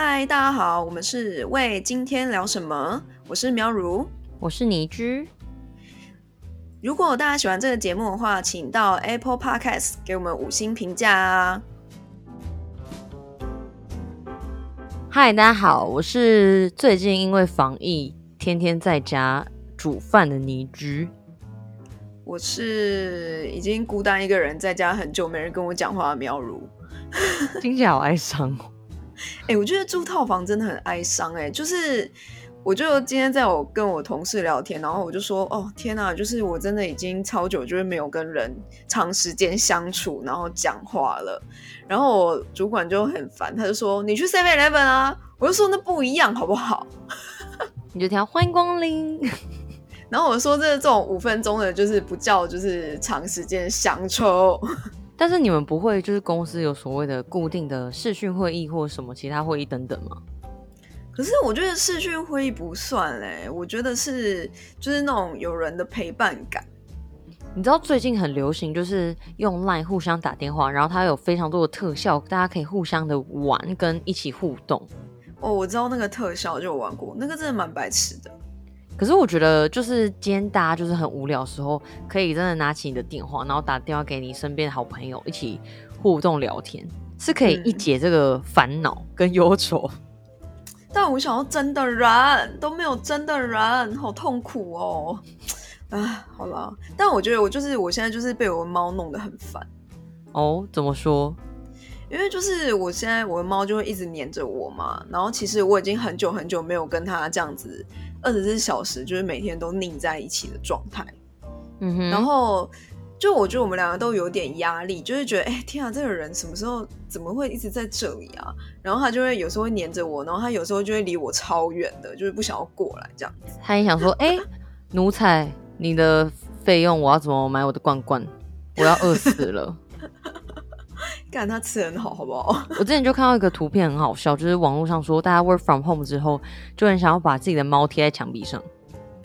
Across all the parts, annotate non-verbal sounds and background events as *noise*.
嗨，大家好，我们是为今天聊什么？我是苗如，我是倪居。如果大家喜欢这个节目的话，请到 Apple Podcast 给我们五星评价啊！嗨，大家好，我是最近因为防疫天天在家煮饭的倪居。我是已经孤单一个人在家很久，没人跟我讲话的苗如。*laughs* 听起来好哀伤哦。*laughs* 哎，我觉得住套房真的很哀伤哎，就是。我就今天在我跟我同事聊天，然后我就说：“哦，天哪，就是我真的已经超久，就是没有跟人长时间相处，然后讲话了。”然后我主管就很烦，他就说：“你去 Seven Eleven 啊！”我就说：“那不一样，好不好？” *laughs* 你就听欢迎光临。*laughs* 然后我说：“这这种五分钟的，就是不叫就是长时间相处。”但是你们不会就是公司有所谓的固定的视讯会议或什么其他会议等等吗？可是我觉得视讯会议不算嘞，我觉得是就是那种有人的陪伴感。你知道最近很流行，就是用 LINE 互相打电话，然后它有非常多的特效，大家可以互相的玩跟一起互动。哦，我知道那个特效就有玩过，那个真的蛮白痴的。可是我觉得就是今天大家就是很无聊的时候，可以真的拿起你的电话，然后打电话给你身边的好朋友一起互动聊天，是可以一解这个烦恼跟忧愁。但我想要真的人，都没有真的人，好痛苦哦！啊，好了，但我觉得我就是我现在就是被我的猫弄得很烦哦。怎么说？因为就是我现在我的猫就会一直黏着我嘛，然后其实我已经很久很久没有跟它这样子二十四小时就是每天都腻在一起的状态。嗯哼，然后。就我觉得我们两个都有点压力，就是觉得哎天啊，这个人什么时候怎么会一直在这里啊？然后他就会有时候会黏着我，然后他有时候就会离我超远的，就是不想要过来这样子。他也想说，哎，奴才，你的费用我要怎么买我的罐罐？我要饿死了。干他吃很好，好不好？*laughs* 我之前就看到一个图片很好笑，就是网络上说大家 work from home 之后就很想要把自己的猫贴在墙壁上。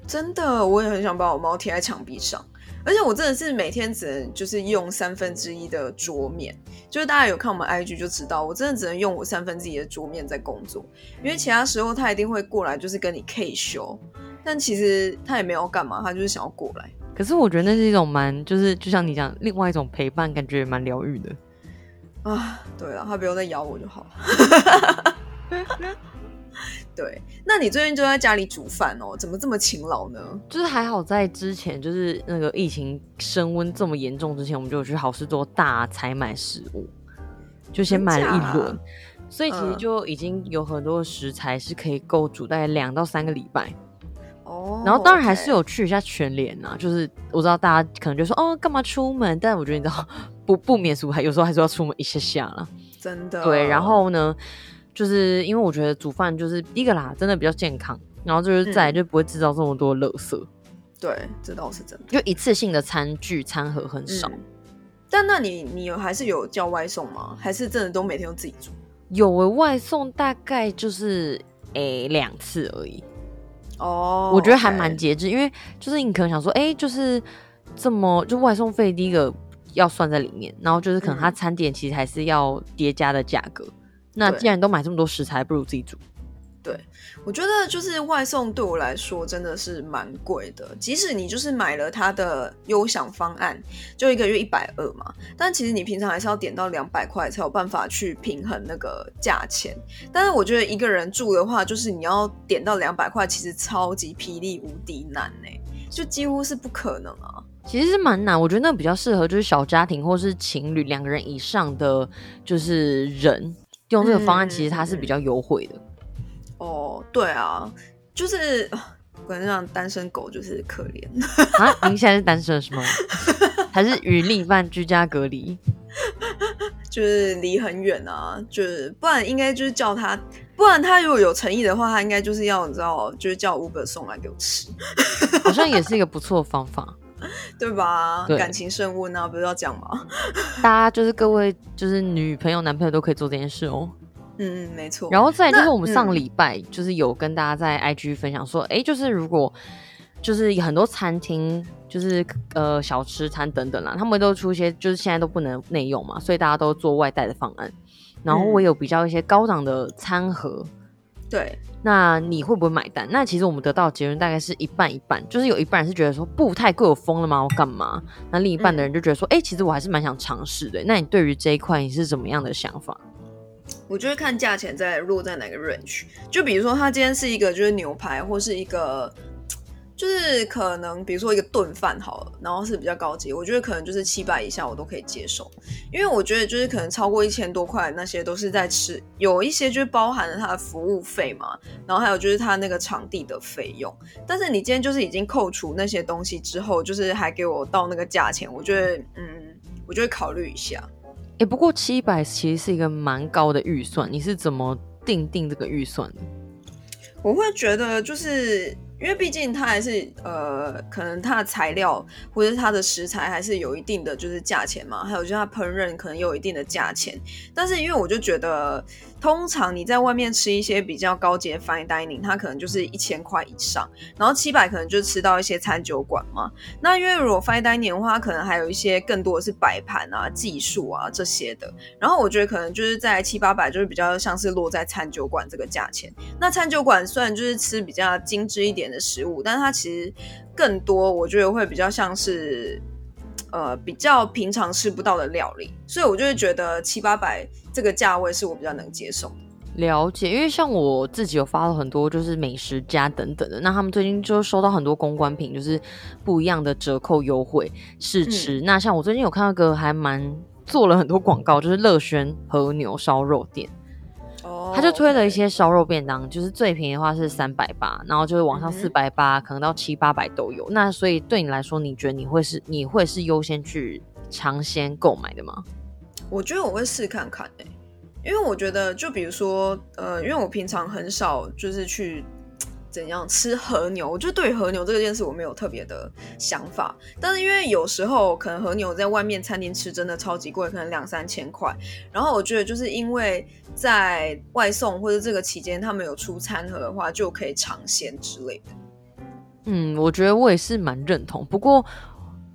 真的，我也很想把我猫贴在墙壁上。而且我真的是每天只能就是用三分之一的桌面，就是大家有看我们 IG 就知道，我真的只能用我三分之一的桌面在工作，因为其他时候他一定会过来就是跟你 K 修，但其实他也没有干嘛，他就是想要过来。可是我觉得那是一种蛮，就是就像你讲，另外一种陪伴，感觉蛮疗愈的。啊，对了，他不用再咬我就好了。*laughs* 对，那你最近就在家里煮饭哦？怎么这么勤劳呢？就是还好，在之前就是那个疫情升温这么严重之前，我们就有去好事多大采买食物，就先买了一轮，所以其实就已经有很多食材是可以够煮大概两到三个礼拜。哦，然后当然还是有去一下全联呐，就是我知道大家可能就说哦，干嘛出门？但我觉得你知道不不免俗，还有时候还是要出门一下下了。真的。对，然后呢？就是因为我觉得煮饭就是第一个啦，真的比较健康，然后就是再就不会制造这么多垃圾。对，这倒是真的。就一次性的餐具餐盒很少。但那你你有还是有叫外送吗？还是真的都每天都自己煮？有外送大概就是诶两次而已。哦，我觉得还蛮节制，因为就是你可能想说，哎，就是这么就外送费第一个要算在里面，然后就是可能它餐点其实还是要叠加的价格。那既然都买这么多食材，不如自己煮。对，我觉得就是外送对我来说真的是蛮贵的。即使你就是买了它的优享方案，就一个月一百二嘛，但其实你平常还是要点到两百块才有办法去平衡那个价钱。但是我觉得一个人住的话，就是你要点到两百块，其实超级霹雳无敌难呢，就几乎是不可能啊。其实是蛮难，我觉得那比较适合就是小家庭或是情侣两个人以上的就是人。用这个方案其实它是比较优惠的。哦，对啊，就是 *sighs* 我感觉像单身狗就是可怜 *laughs* 啊。您现在是单身是吗？还是与另一半居家隔离？*laughs* 就是离很远啊，就是不然应该就是叫他，不然他如果有诚意的话，他应该就是要你知道，就是叫 Uber 送来给我吃，好像也是一个不错的方法。对吧？感情升温啊，不是要讲吗？大家就是各位，就是女朋友、男朋友都可以做这件事哦。嗯嗯，没错。然后再就是我们上礼拜就是有跟大家在 IG 分享说，哎，就是如果就是很多餐厅就是呃小吃摊等等啦，他们都出一些就是现在都不能内用嘛，所以大家都做外带的方案。然后我有比较一些高档的餐盒，对，那你会不会买单？那其实我们得到结论大概是一半一半，就是有一半人是觉得说不太贵，我疯了吗？我干嘛？那另一半的人就觉得说，哎，其实我还是蛮想尝试的。那你对于这一块你是怎么样的想法？我觉得看价钱在落在哪个 range，就比如说他今天是一个就是牛排或是一个。就是可能，比如说一个炖饭好了，然后是比较高级，我觉得可能就是七百以下我都可以接受，因为我觉得就是可能超过一千多块那些都是在吃，有一些就是包含了它的服务费嘛，然后还有就是它那个场地的费用。但是你今天就是已经扣除那些东西之后，就是还给我到那个价钱，我觉得嗯，我就会考虑一下。哎，不过七百其实是一个蛮高的预算，你是怎么定定这个预算的？我会觉得就是。因为毕竟它还是呃，可能它的材料或者它的食材还是有一定的就是价钱嘛，还有就是它烹饪可能有一定的价钱，但是因为我就觉得。通常你在外面吃一些比较高级的 fine dining，它可能就是一千块以上，然后七百可能就吃到一些餐酒馆嘛。那因为如果 fine dining 的话，可能还有一些更多的是摆盘啊、技术啊这些的。然后我觉得可能就是在七八百，就是比较像是落在餐酒馆这个价钱。那餐酒馆虽然就是吃比较精致一点的食物，但它其实更多，我觉得会比较像是。呃，比较平常吃不到的料理，所以我就会觉得七八百这个价位是我比较能接受。了解，因为像我自己有发了很多就是美食家等等的，那他们最近就收到很多公关品，就是不一样的折扣优惠试吃。那像我最近有看到个还蛮做了很多广告，就是乐轩和牛烧肉店。他就推了一些烧肉便当，就是最便宜的话是三百八，然后就是往上四百八，可能到七八百都有。那所以对你来说，你觉得你会是你会是优先去尝鲜购买的吗？我觉得我会试看看诶，因为我觉得就比如说呃，因为我平常很少就是去。怎样吃和牛？我就对和牛这件事我没有特别的想法，但是因为有时候可能和牛在外面餐厅吃真的超级贵，可能两三千块。然后我觉得就是因为在外送或者这个期间他们有出餐盒的话，就可以尝鲜之类的。嗯，我觉得我也是蛮认同。不过。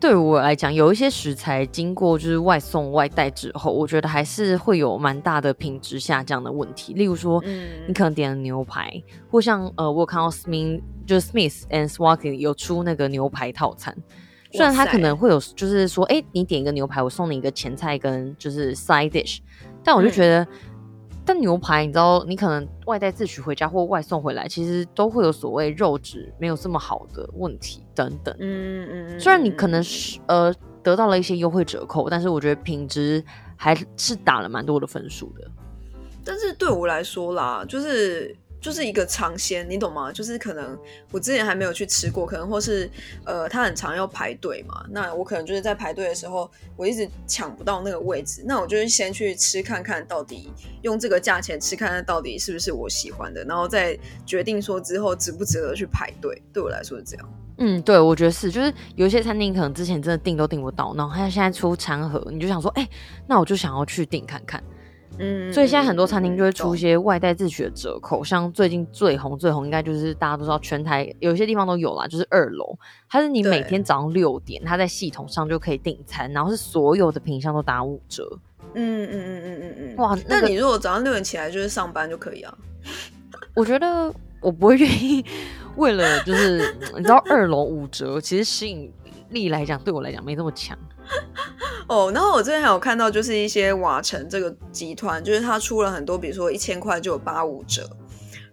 对我来讲，有一些食材经过就是外送外带之后，我觉得还是会有蛮大的品质下降的问题。例如说，你可能点了牛排，或像呃，我有看到 Smith 就是 Smith and Swakin 有出那个牛排套餐，虽然它可能会有就是说，哎，你点一个牛排，我送你一个前菜跟就是 side dish，但我就觉得。但牛排，你知道，你可能外带自取回家或外送回来，其实都会有所谓肉质没有这么好的问题等等。嗯嗯。虽然你可能是呃得到了一些优惠折扣，但是我觉得品质还是打了蛮多的分数的。但是对我来说啦，就是。就是一个尝鲜，你懂吗？就是可能我之前还没有去吃过，可能或是呃，他很常要排队嘛。那我可能就是在排队的时候，我一直抢不到那个位置。那我就是先去吃看看到底用这个价钱吃看看到底是不是我喜欢的，然后再决定说之后值不值得去排队。对我来说是这样。嗯，对，我觉得是，就是有一些餐厅可能之前真的订都订不到，然后他现在出餐盒，你就想说，哎，那我就想要去订看看。嗯，所以现在很多餐厅就会出一些外带自取的折扣，像最近最红最红，应该就是大家都知道，全台有一些地方都有啦，就是二楼，它是你每天早上六点，它在系统上就可以订餐，然后是所有的品相都打五折。嗯嗯嗯嗯嗯嗯，哇，那你如果早上六点起来就是上班就可以啊？*laughs* 我觉得我不会愿意为了就是你知道二楼五折，其实吸引力来讲对我来讲没那么强。*laughs* 哦，然后我这边还有看到，就是一些瓦城这个集团，就是他出了很多，比如说一千块就有八五折，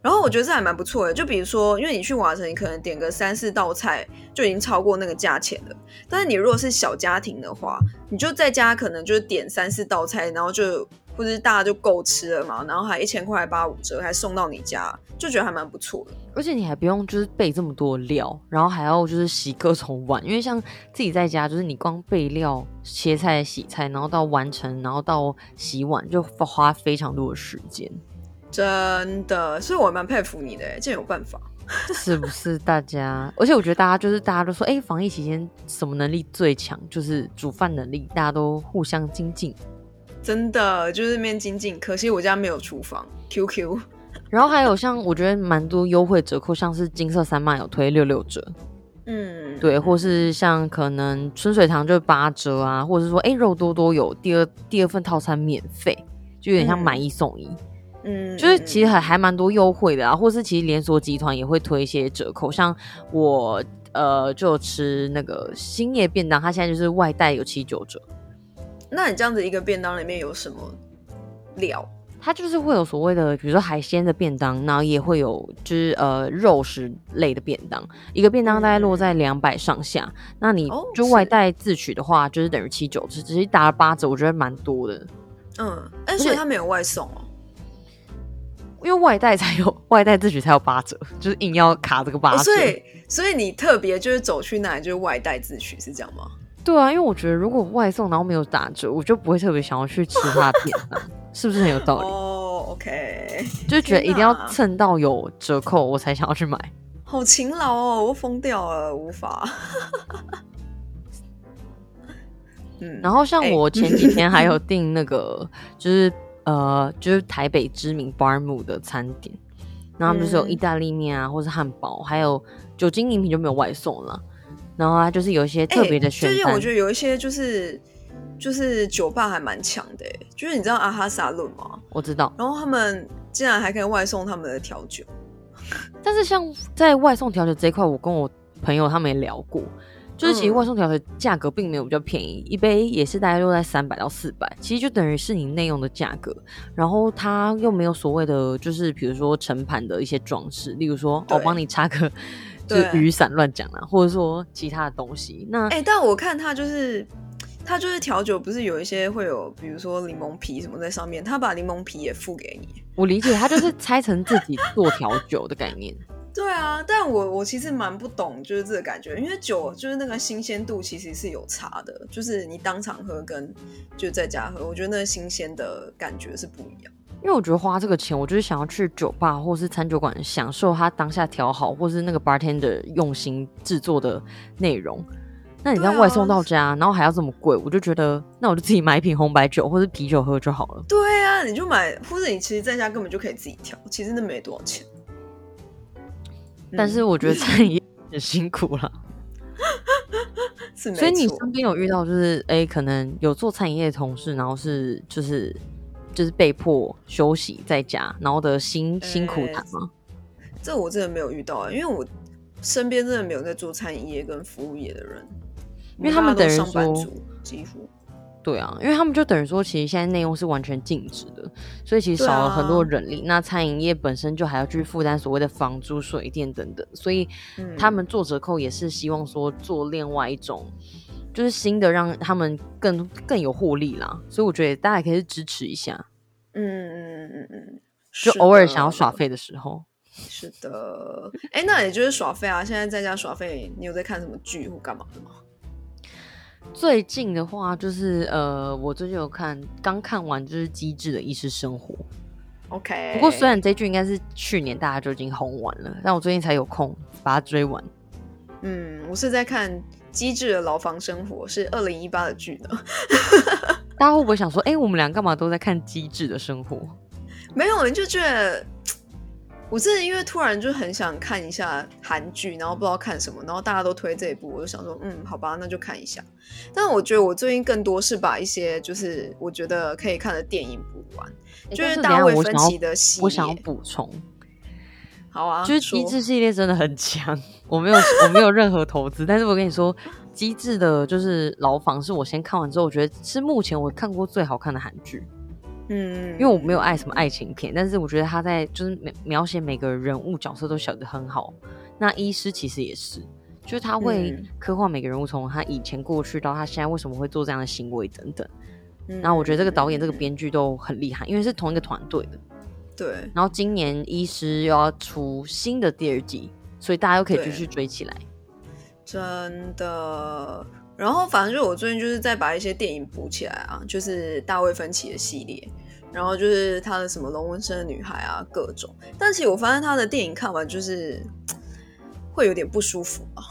然后我觉得这还蛮不错的。就比如说，因为你去瓦城，你可能点个三四道菜就已经超过那个价钱了。但是你如果是小家庭的话，你就在家可能就点三四道菜，然后就。或者大家就够吃了嘛，然后还一千块八五折，还送到你家，就觉得还蛮不错的。而且你还不用就是备这么多料，然后还要就是洗各种碗，因为像自己在家，就是你光备料、切菜、洗菜，然后到完成，然后到洗碗，就花非常多的时间。真的，所以我蛮佩服你的，竟然有办法，*laughs* 是不是？大家，而且我觉得大家就是大家都说，哎，防疫期间什么能力最强？就是煮饭能力，大家都互相精进。真的就是面精进，可惜我家没有厨房。QQ，然后还有像我觉得蛮多优惠折扣，像是金色三妈有推六六折。嗯，嗯，对，或是像可能春水堂就八折啊，或者是说哎肉多多有第二第二份套餐免费，就有点像买一送一。嗯，就是其实还还蛮多优惠的啊，或是其实连锁集团也会推一些折扣，像我呃就吃那个兴业便当，它现在就是外带有七九折。那你这样子一个便当里面有什么料？它就是会有所谓的，比如说海鲜的便当，然后也会有就是呃肉食类的便当，一个便当大概落在两百上下。那你就外带自取的话，就是等于七九折，直接打了八折，我觉得蛮多的。嗯，而且它没有外送哦，因为外带才有外带自取才有八折，就是硬要卡这个八折。所以所以你特别就是走去那里就是外带自取是这样吗？对啊，因为我觉得如果外送然后没有打折，我就不会特别想要去吃它的便当，是不是很有道理？哦，OK，就觉得一定要蹭到有折扣我才想要去买。好勤劳哦，我疯掉了，无法。*laughs* 嗯，然后像我前几天还有订那个，*laughs* 就是呃，就是台北知名 Bar 的餐点，然后就是有意大利面啊，或是汉堡，还有酒精饮品就没有外送了。然后啊，就是有一些特别的选最近我觉得有一些就是就是酒吧还蛮强的，就是你知道阿哈萨论吗？我知道。然后他们竟然还可以外送他们的调酒，但是像在外送调酒这一块，我跟我朋友他们也聊过，就是其实外送调酒价格并没有比较便宜，一杯也是大概落在三百到四百，其实就等于是你内用的价格，然后它又没有所谓的就是比如说盛盘的一些装饰，例如说我帮你插个。就雨伞乱讲啊，或者说其他的东西。那哎，但我看他就是，他就是调酒，不是有一些会有，比如说柠檬皮什么在上面，他把柠檬皮也付给你。我理解，他就是拆成自己做调酒的概念。*laughs* 对啊，但我我其实蛮不懂，就是这个感觉，因为酒就是那个新鲜度其实是有差的，就是你当场喝跟就在家喝，我觉得那个新鲜的感觉是不一样。因为我觉得花这个钱，我就是想要去酒吧或是餐酒馆享受他当下调好，或是那个 bartender 用心制作的内容。那你这样外送到家，然后还要这么贵，我就觉得那我就自己买一瓶红白酒或者啤酒喝就好了。对啊，你就买，或者你其实在家根本就可以自己调，其实那没多少钱。但是我觉得餐饮很辛苦了，*laughs* 所以你身边有遇到就是哎，可能有做餐饮业的同事，然后是就是。就是被迫休息在家，然后的辛辛苦谈吗？这我真的没有遇到啊，因为我身边真的没有在做餐饮业跟服务业的人，因为他们等于说几乎对啊，因为他们就等于说，其实现在内容是完全禁止的，所以其实少了很多人力。那餐饮业本身就还要去负担所谓的房租、水电等等，所以他们做折扣也是希望说做另外一种。就是新的，让他们更更有获利啦，所以我觉得大家可以支持一下。嗯嗯嗯嗯，就偶尔想要耍废的时候。是的，哎，那也就是耍废啊！现在在家耍废，你有在看什么剧或干嘛的吗？最近的话，就是呃，我最近有看，刚看完就是《机智的医师生活》。OK，不过虽然这剧应该是去年大家就已经红完了，但我最近才有空把它追完。嗯，我是在看。机智的牢房生活是二零一八的剧呢，*laughs* 大家会不会想说，哎，我们俩干嘛都在看机智的生活？没有，你就觉得我是因为突然就很想看一下韩剧，然后不知道看什么，然后大家都推这一部，我就想说，嗯，好吧，那就看一下。但我觉得我最近更多是把一些就是我觉得可以看的电影补完，就是大卫芬奇的戏，我想要补充。好啊，就是机智系列真的很强。我没有，我没有任何投资，但是我跟你说，机智的就是牢房是我先看完之后，我觉得是目前我看过最好看的韩剧。嗯，因为我没有爱什么爱情片，但是我觉得他在就是描描写每个人物角色都写得很好。那医师其实也是，就是他会刻画每个人物从他以前过去到他现在为什么会做这样的行为等等。然后我觉得这个导演、这个编剧都很厉害，因为是同一个团队的。对，然后今年医师又要出新的第二季，所以大家又可以继续追起来。真的，然后反正就我最近就是在把一些电影补起来啊，就是大卫芬奇的系列，然后就是他的什么龙纹身的女孩啊，各种。但其实我发现他的电影看完就是 *tsk* 会有点不舒服啊。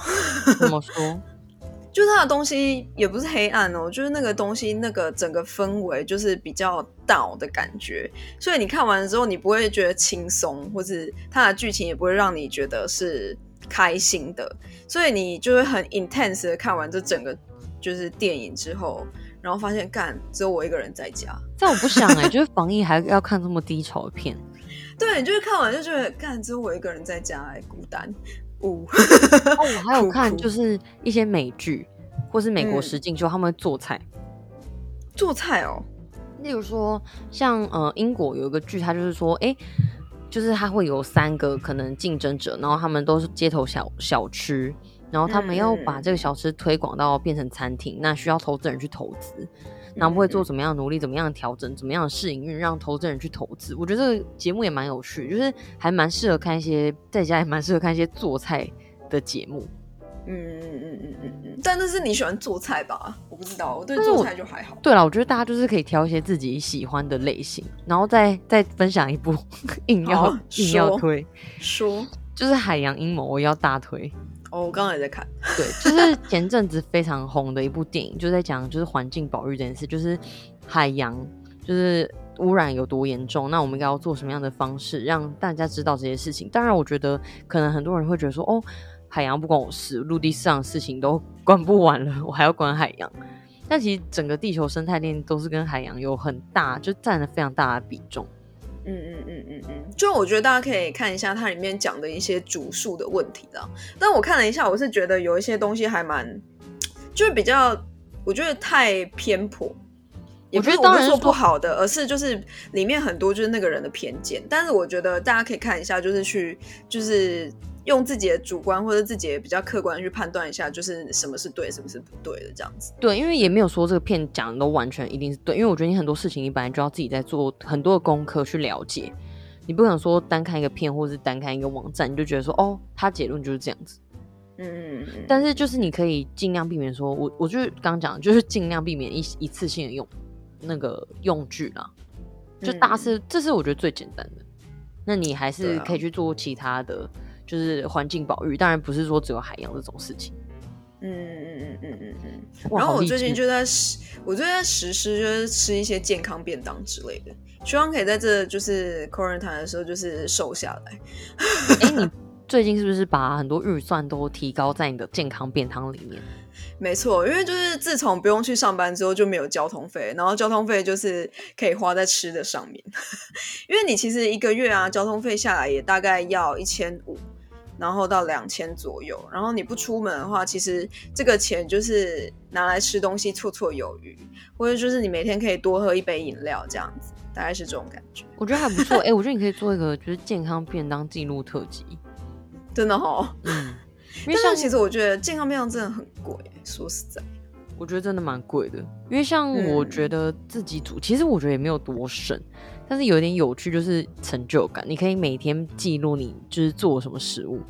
怎么说？*laughs* 就是他的东西也不是黑暗哦，就是那个东西那个整个氛围就是比较道的感觉，所以你看完之后你不会觉得轻松，或是他的剧情也不会让你觉得是开心的，所以你就会很 intense 的看完这整个就是电影之后，然后发现干只有我一个人在家。但我不想哎，*laughs* 就是防疫还要看这么低潮的片。对，你就是看完就觉得干只有我一个人在家，哎，孤单。*laughs* 哦，我还有看就是一些美剧或是美国实境秀，他们会做菜。做菜哦，例如说像呃英国有一个剧，它就是说哎。就是他会有三个可能竞争者，然后他们都是街头小小吃，然后他们要把这个小吃推广到变成餐厅，那需要投资人去投资，然后会做怎么样努力，怎么样调整，怎么样的试营运，让投资人去投资。我觉得这个节目也蛮有趣，就是还蛮适合看一些在家也蛮适合看一些做菜的节目。嗯嗯嗯嗯嗯嗯，但那是你喜欢做菜吧？我不知道，我对做菜就还好。对了，我觉得大家就是可以挑一些自己喜欢的类型，然后再再分享一部 *laughs* 硬要硬要推说，就是《海洋阴谋》，我要大推。哦，我刚刚也在看，对，就是前阵子非常红的一部电影，就在讲就是环境保育这件事，就是海洋就是污染有多严重，那我们应该要做什么样的方式让大家知道这些事情？当然，我觉得可能很多人会觉得说，哦。海洋不关我事，陆地上的事情都管不完了，我还要管海洋。但其实整个地球生态链都是跟海洋有很大，就占了非常大的比重。嗯嗯嗯嗯嗯，就我觉得大家可以看一下它里面讲的一些主数的问题啦。但我看了一下，我是觉得有一些东西还蛮，就是比较，我觉得太偏颇。我觉得当然说不好的，而是就是里面很多就是那个人的偏见。但是我觉得大家可以看一下，就是去就是。用自己的主观或者自己的比较客观去判断一下，就是什么是对，什么是不对的这样子。对，因为也没有说这个片讲的都完全一定是对，因为我觉得你很多事情你本来就要自己在做很多的功课去了解，你不可能说单看一个片或是单看一个网站你就觉得说哦，他结论就是这样子。嗯嗯嗯。但是就是你可以尽量避免说，我我就是刚刚讲，就是尽量避免一一次性的用那个用具啦，就大是这是我觉得最简单的。那你还是可以去做其他的。就是环境保育，当然不是说只有海洋这种事情。嗯嗯嗯嗯嗯嗯。然后我最近就在实，我最近在实施，就是吃一些健康便当之类的，希望可以在这就是 quarantine 的时候就是瘦下来。哎，*laughs* 你最近是不是把很多预算都提高在你的健康便当里面？没错，因为就是自从不用去上班之后就没有交通费，然后交通费就是可以花在吃的上面。*laughs* 因为你其实一个月啊，交通费下来也大概要一千五。然后到两千左右，然后你不出门的话，其实这个钱就是拿来吃东西绰绰有余，或者就是你每天可以多喝一杯饮料这样子，大概是这种感觉。我觉得还不错，哎，我觉得你可以做一个就是健康便当记录特辑，*laughs* 真的哈。嗯，*laughs* 因为像其实我觉得健康便当真的很贵，说实在，我觉得真的蛮贵的。因为像我觉得自己煮，其实我觉得也没有多省。但是有点有趣，就是成就感。你可以每天记录你就是做什么食物，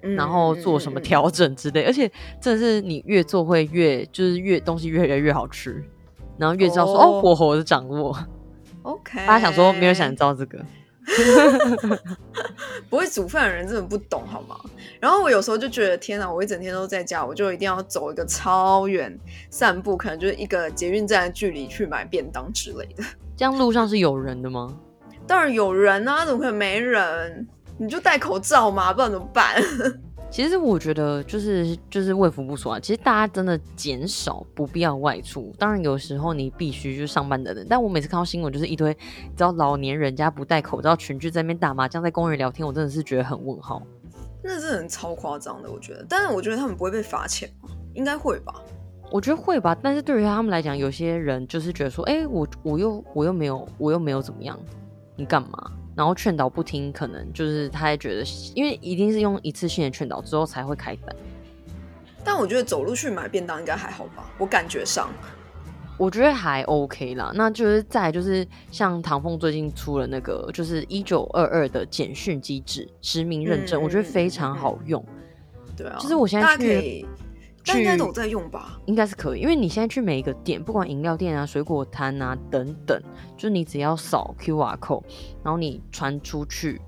然后做什么调整之类。而且真的是你越做会越就是越东西越来越好吃，然后越知道说哦火候的掌握。OK，大家想说没有想知道这个。*laughs* 不会煮饭的人真的不懂好吗？然后我有时候就觉得天哪，我一整天都在家，我就一定要走一个超远散步，可能就是一个捷运站的距离去买便当之类的。这样路上是有人的吗？当然有人啊，怎么可能没人？你就戴口罩嘛，不然怎么办？*laughs* 其实我觉得就是就是卫福不说啊，其实大家真的减少不必要外出。当然有时候你必须就上班的人，但我每次看到新闻就是一堆只要老年人家不戴口罩，群聚在那边打麻将，在公园聊天，我真的是觉得很问号。那是很超夸张的，我觉得。但是我觉得他们不会被罚钱吗？应该会吧。我觉得会吧。但是对于他们来讲，有些人就是觉得说，哎，我我又我又没有我又没有怎么样，你干嘛？然后劝导不听，可能就是他也觉得，因为一定是用一次性的劝导之后才会开单。但我觉得走路去买便当应该还好吧，我感觉上，我觉得还 OK 啦。那就是再就是像唐凤最近出了那个就是一九二二的简讯机制实名认证，我觉得非常好用。对啊，就是我现在去。应该都在用吧？应该是可以，因为你现在去每一个店，不管饮料店啊、水果摊啊等等，就是你只要扫 QR code，然后你传出去，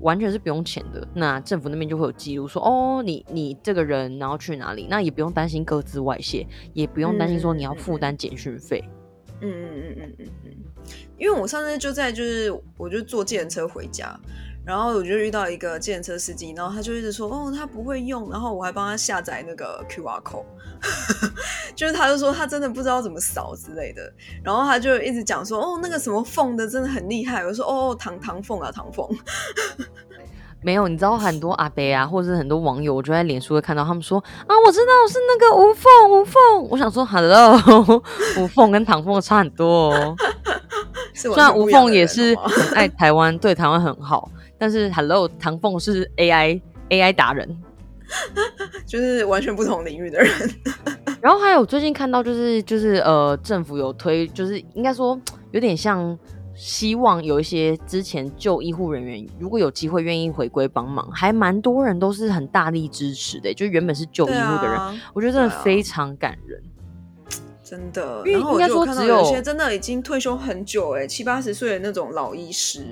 完全是不用钱的。那政府那边就会有记录，说哦，你你这个人然后去哪里，那也不用担心各自外泄，也不用担心说你要负担简讯费。嗯嗯嗯嗯嗯嗯，因为我上次就在就是我就坐计程车回家。然后我就遇到一个计程车司机，然后他就一直说哦他不会用，然后我还帮他下载那个 QR code，*laughs* 就是他就说他真的不知道怎么扫之类的，然后他就一直讲说哦那个什么凤的真的很厉害，我说哦唐唐凤啊唐凤。*laughs* 没有，你知道很多阿伯啊，或者是很多网友，我就在脸书会看到他们说啊，我知道是那个无缝无缝。我想说，Hello，*laughs* 无缝跟唐凤差很多哦。虽然无缝也是很爱台湾，对台湾很好，但是 Hello，唐凤是 AI AI 达人，*laughs* 就是完全不同领域的人。*laughs* 然后还有最近看到，就是就是呃，政府有推，就是应该说有点像。希望有一些之前旧医护人员，如果有机会愿意回归帮忙，还蛮多人都是很大力支持的。就原本是旧医护的人，我觉得真的非常感人，真的。因为应该说只有一些真的已经退休很久，哎，七八十岁的那种老医师，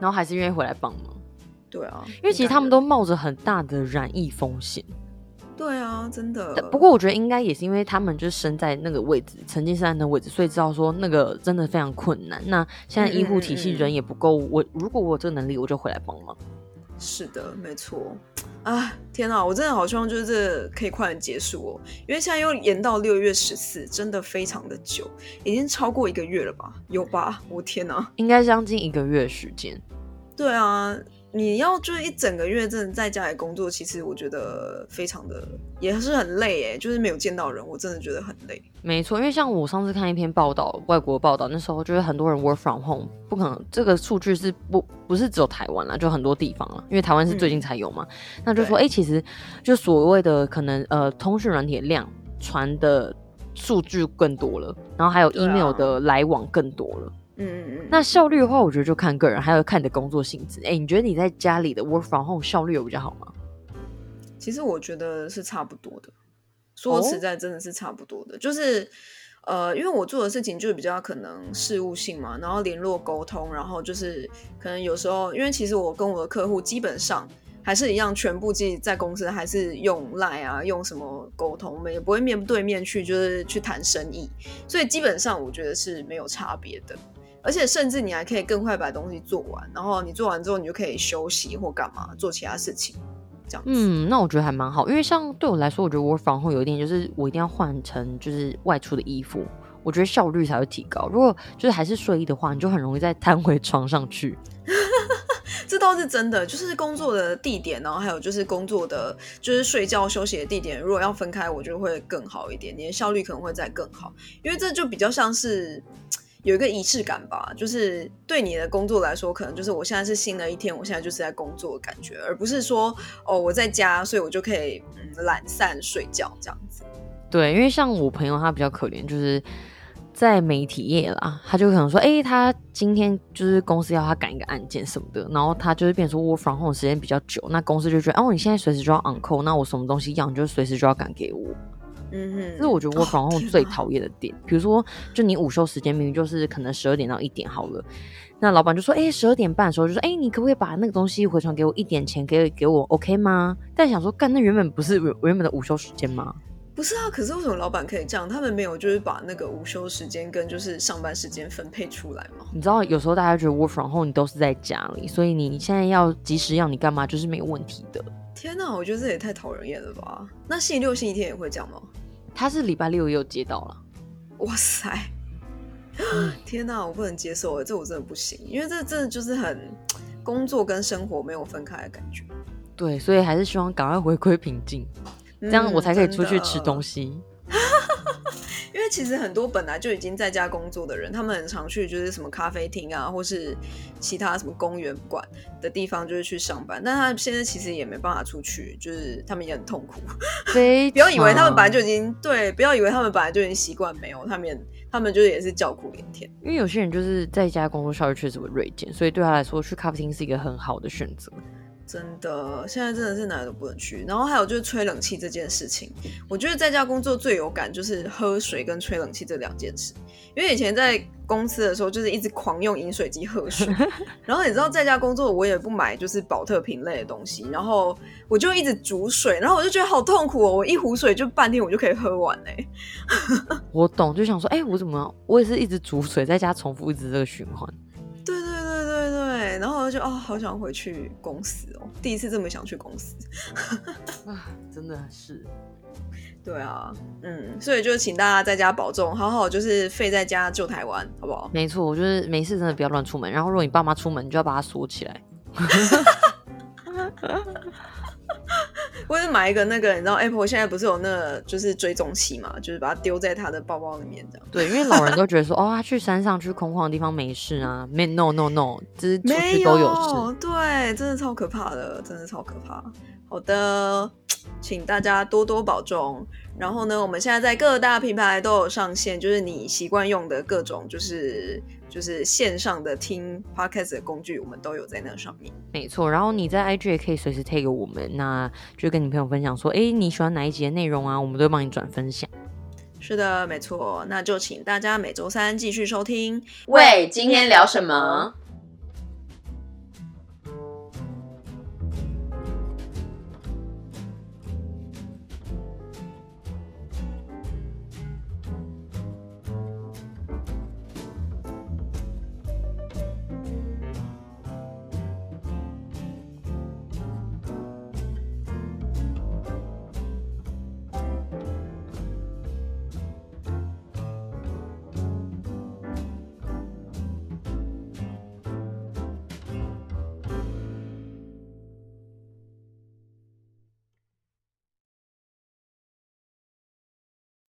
然后还是愿意回来帮忙。对啊，因为其实他们都冒着很大的染疫风险。对啊，真的。不过我觉得应该也是因为他们就是身在那个位置，曾经是在那位置，所以知道说那个真的非常困难。那现在医护体系人也不够，我如果我有这个能力，我就回来帮忙。是的，没错。啊，天哪，我真的好希望就是这可以快点结束哦，因为现在又延到六月十四，真的非常的久，已经超过一个月了吧？有吧？我天哪，应该将近一个月时间。对啊。你要就是一整个月真的在家里工作，其实我觉得非常的也是很累诶，就是没有见到人，我真的觉得很累。没错，因为像我上次看一篇报道，外国报道那时候就是很多人 work from home，不可能这个数据是不不是只有台湾啦，就很多地方了，因为台湾是最近才有嘛。那就说哎，其实就所谓的可能呃通讯软体量传的数据更多了，然后还有 email 的来往更多了。嗯嗯嗯，那效率的话，我觉得就看个人，还有看你的工作性质。哎，你觉得你在家里的 work from home 效率有比较好吗？其实我觉得是差不多的。说实在，真的是差不多的。就是呃，因为我做的事情就是比较可能事务性嘛，然后联络沟通，然后就是可能有时候，因为其实我跟我的客户基本上还是一样，全部即在公司还是用 line 啊，用什么沟通，我们也不会面对面去就是去谈生意，所以基本上我觉得是没有差别的。而且甚至你还可以更快把东西做完，然后你做完之后，你就可以休息或干嘛做其他事情，这样。嗯，那我觉得还蛮好，因为像对我来说，我觉得我防后有一点就是我一定要换成就是外出的衣服，我觉得效率才会提高。如果就是还是睡衣的话，你就很容易再瘫回床上去。*laughs* 这倒是真的，就是工作的地点，然后还有就是工作的就是睡觉休息的地点，如果要分开，我觉得会更好一点，你的效率可能会再更好，因为这就比较像是。有一个仪式感吧，就是对你的工作来说，可能就是我现在是新的一天，我现在就是在工作的感觉，而不是说哦我在家，所以我就可以嗯懒散睡觉这样子。对，因为像我朋友他比较可怜，就是在媒体业啦，他就可能说，哎，他今天就是公司要他赶一个案件什么的，然后他就是变成说我 from home 时间比较久，那公司就觉得，哦，你现在随时就要 on call，那我什么东西要，你就随时就要赶给我。嗯哼，这是我觉得我防控最讨厌的点。比如说，就你午休时间明明就是可能十二点到一点好了，那老板就说：“哎，十二点半的时候就说，哎，你可不可以把那个东西回传给我一点钱给给我，OK 吗？”但想说，干那原本不是原原本的午休时间吗？不是啊，可是为什么老板可以这样？他们没有就是把那个午休时间跟就是上班时间分配出来吗？你知道，有时候大家觉得 work from home 你都是在家里，所以你现在要及时要你干嘛就是没有问题的。天哪，我觉得这也太讨人厌了吧？那星期六、星期天也会这样吗？他是礼拜六也有接到了，哇塞！*gasps* 天哪，我不能接受这我真的不行，因为这真的就是很 *tsk* 工作跟生活没有分开的感觉。对，所以还是希望赶快回归平静，这样我才可以出去吃东西。*laughs* 因为其实很多本来就已经在家工作的人，他们很常去就是什么咖啡厅啊，或是其他什么公园馆的地方，就是去上班。但他现在其实也没办法出去，就是他们也很痛苦。*laughs* 不要以为他们本来就已经对，不要以为他们本来就已经习惯没有他们，他们就是也是叫苦连天。因为有些人就是在家工作效率确实会锐减，所以对他来说去咖啡厅是一个很好的选择。真的，现在真的是哪里都不能去。然后还有就是吹冷气这件事情，我觉得在家工作最有感就是喝水跟吹冷气这两件事。因为以前在公司的时候，就是一直狂用饮水机喝水。*laughs* 然后你知道在家工作，我也不买就是保特瓶类的东西，然后我就一直煮水，然后我就觉得好痛苦哦，我一壶水就半天我就可以喝完嘞。*laughs* 我懂，就想说，哎，我怎么我也是一直煮水，在家重复一直这个循环。哦，好想回去公司哦，第一次这么想去公司 *laughs* 啊，真的是。对啊，嗯，所以就请大家在家保重，好好就是废在家救台湾，好不好？没错，我就是没事真的不要乱出门，然后如果你爸妈出门，你就要把它锁起来。*laughs* 或者买一个那个，你知道 Apple 现在不是有那个就是追踪器嘛，就是把它丢在他的包包里面这样。对，因为老人都觉得说，*laughs* 哦，他去山上去空旷的地方没事啊，没 no no no，就是出去都有事。对，真的超可怕的，真的超可怕。好的，请大家多多保重。然后呢，我们现在在各大品牌都有上线，就是你习惯用的各种，就是就是线上的听 podcast 的工具，我们都有在那上面。没错，然后你在 IG 也可以随时 take 我们，那就跟你朋友分享说，哎，你喜欢哪一集的内容啊？我们都会帮你转分享。是的，没错，那就请大家每周三继续收听。喂，今天聊什么？